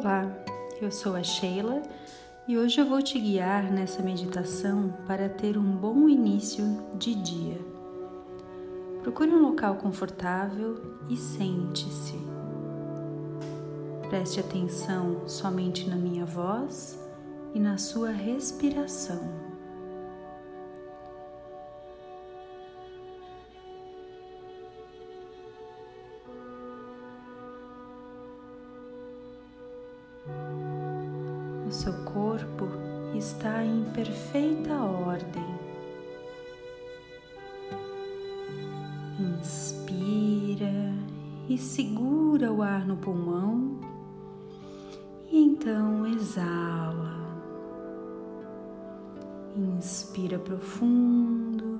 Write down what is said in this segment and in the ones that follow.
Olá, eu sou a Sheila e hoje eu vou te guiar nessa meditação para ter um bom início de dia. Procure um local confortável e sente-se. Preste atenção somente na minha voz e na sua respiração. Seu corpo está em perfeita ordem. Inspira e segura o ar no pulmão e então exala. Inspira profundo,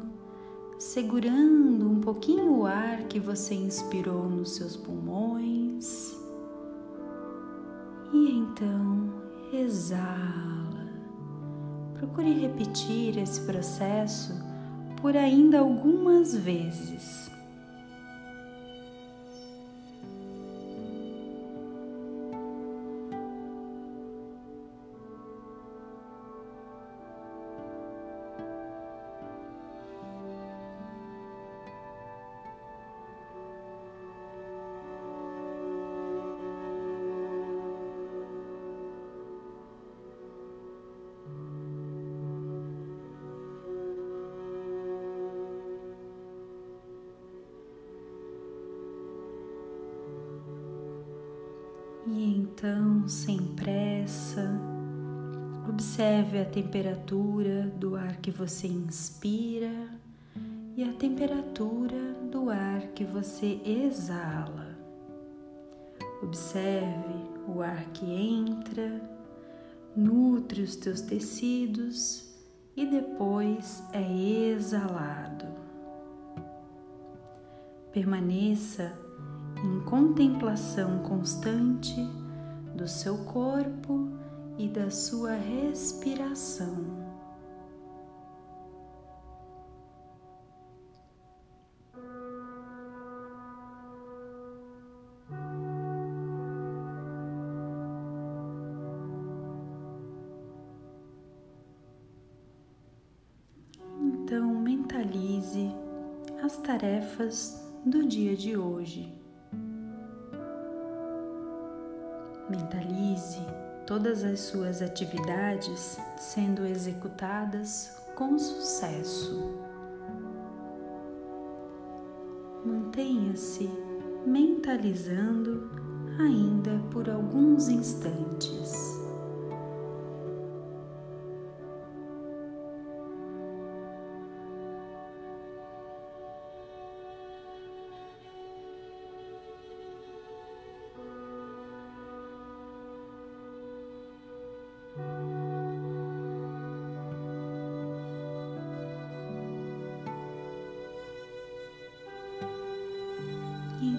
segurando um pouquinho o ar que você inspirou nos seus pulmões. E então exala. Procure repetir esse processo por ainda algumas vezes. E então, sem pressa, observe a temperatura do ar que você inspira e a temperatura do ar que você exala. Observe o ar que entra, nutre os teus tecidos e depois é exalado. Permaneça em contemplação constante do seu corpo e da sua respiração. Então, mentalize as tarefas do dia de hoje. Mentalize todas as suas atividades sendo executadas com sucesso. Mantenha-se mentalizando ainda por alguns instantes.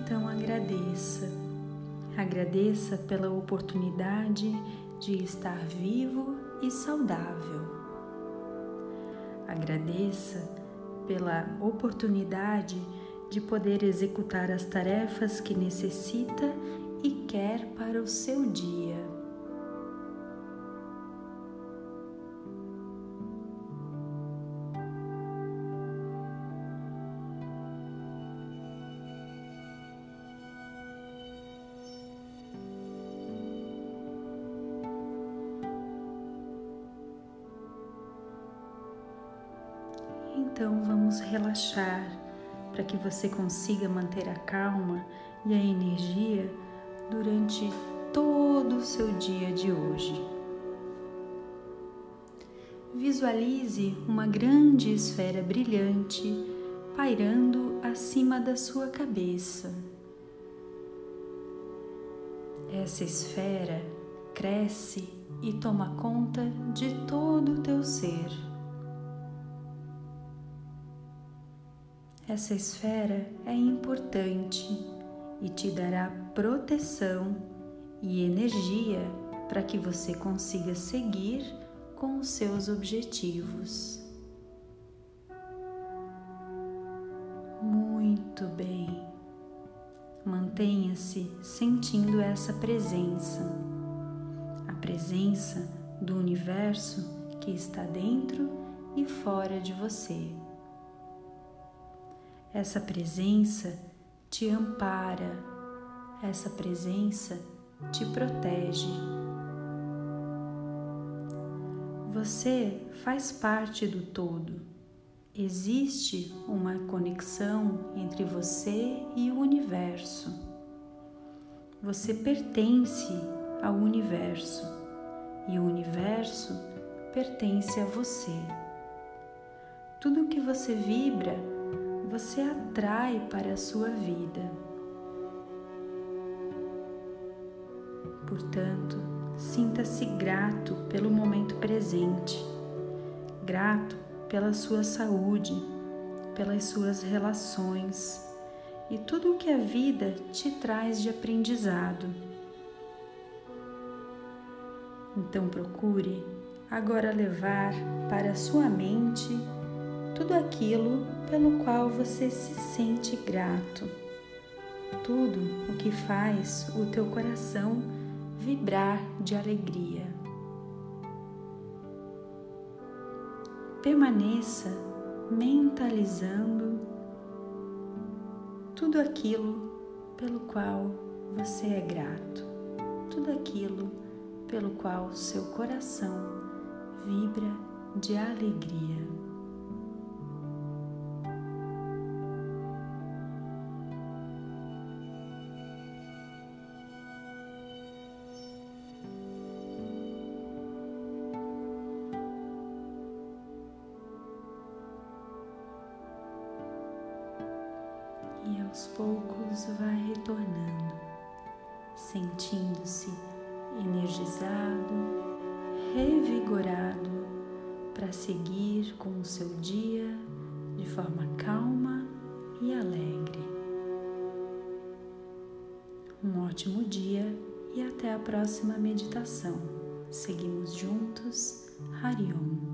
Então agradeça. Agradeça pela oportunidade de estar vivo e saudável. Agradeça pela oportunidade de poder executar as tarefas que necessita e quer para o seu dia. Então vamos relaxar para que você consiga manter a calma e a energia durante todo o seu dia de hoje. Visualize uma grande esfera brilhante pairando acima da sua cabeça. Essa esfera cresce e toma conta de todo o teu ser. Essa esfera é importante e te dará proteção e energia para que você consiga seguir com os seus objetivos. Muito bem. Mantenha-se sentindo essa presença. presença do universo que está dentro e fora de você. Essa presença te ampara, essa presença te protege. Você faz parte do todo. Existe uma conexão entre você e o universo. Você pertence ao universo e o universo pertence a você. Tudo que você vibra, você atrai para a sua vida. Portanto, sinta-se grato pelo momento presente, grato pela sua saúde, pelas suas relações e tudo o que a vida te traz de aprendizado. Então procure agora levar para a sua mente tudo aquilo pelo qual você se sente grato, tudo o que faz o teu coração vibrar de alegria. Permaneça mentalizando tudo aquilo pelo qual você é grato, tudo aquilo pelo qual seu coração vibra de alegria. Aos poucos vai retornando, sentindo-se energizado revigorado para seguir com o seu dia de forma calma e alegre. Um ótimo dia e até a próxima meditação. Seguimos juntos, Hariom.